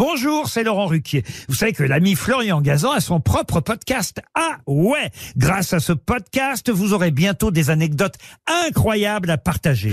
Bonjour, c'est Laurent Ruquier. Vous savez que l'ami Florian Gazan a son propre podcast. Ah ouais Grâce à ce podcast, vous aurez bientôt des anecdotes incroyables à partager.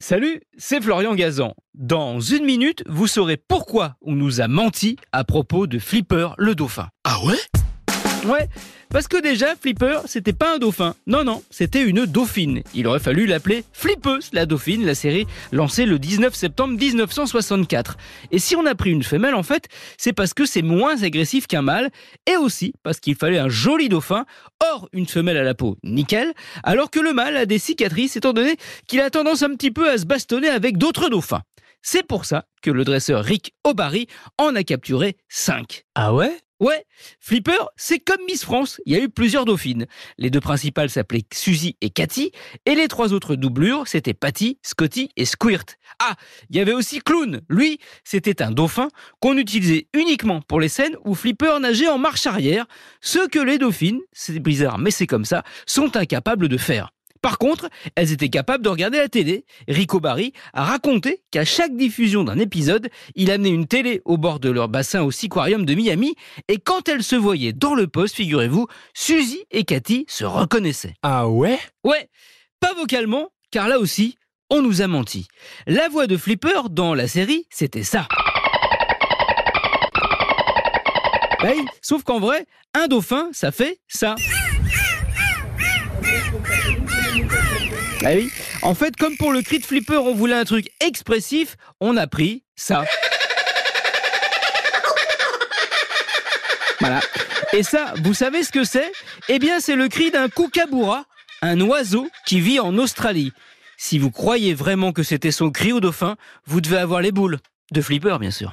Salut, c'est Florian Gazan. Dans une minute, vous saurez pourquoi on nous a menti à propos de Flipper le dauphin. Ah ouais? Ouais, parce que déjà, Flipper, c'était pas un dauphin. Non, non, c'était une dauphine. Il aurait fallu l'appeler Flippeuse, la dauphine, la série lancée le 19 septembre 1964. Et si on a pris une femelle, en fait, c'est parce que c'est moins agressif qu'un mâle, et aussi parce qu'il fallait un joli dauphin, or une femelle à la peau nickel, alors que le mâle a des cicatrices, étant donné qu'il a tendance un petit peu à se bastonner avec d'autres dauphins. C'est pour ça que le dresseur Rick O'Barry en a capturé 5. Ah ouais? Ouais, Flipper, c'est comme Miss France, il y a eu plusieurs dauphines. Les deux principales s'appelaient Suzy et Cathy, et les trois autres doublures, c'était Patty, Scotty et Squirt. Ah, il y avait aussi Clown, lui, c'était un dauphin qu'on utilisait uniquement pour les scènes où Flipper nageait en marche arrière, ce que les dauphines, c'est bizarre mais c'est comme ça, sont incapables de faire. Par contre, elles étaient capables de regarder la télé. Rico Barry a raconté qu'à chaque diffusion d'un épisode, il amenait une télé au bord de leur bassin au Seaquarium de Miami, et quand elles se voyaient dans le poste, figurez-vous, Suzy et Cathy se reconnaissaient. Ah ouais? Ouais, pas vocalement, car là aussi, on nous a menti. La voix de Flipper dans la série, c'était ça. Bah oui, sauf qu'en vrai, un dauphin, ça fait ça. Ah oui. En fait, comme pour le cri de Flipper, on voulait un truc expressif, on a pris ça. Voilà. Et ça, vous savez ce que c'est? Eh bien, c'est le cri d'un kookaburra, un oiseau qui vit en Australie. Si vous croyez vraiment que c'était son cri au dauphin, vous devez avoir les boules. De Flipper, bien sûr.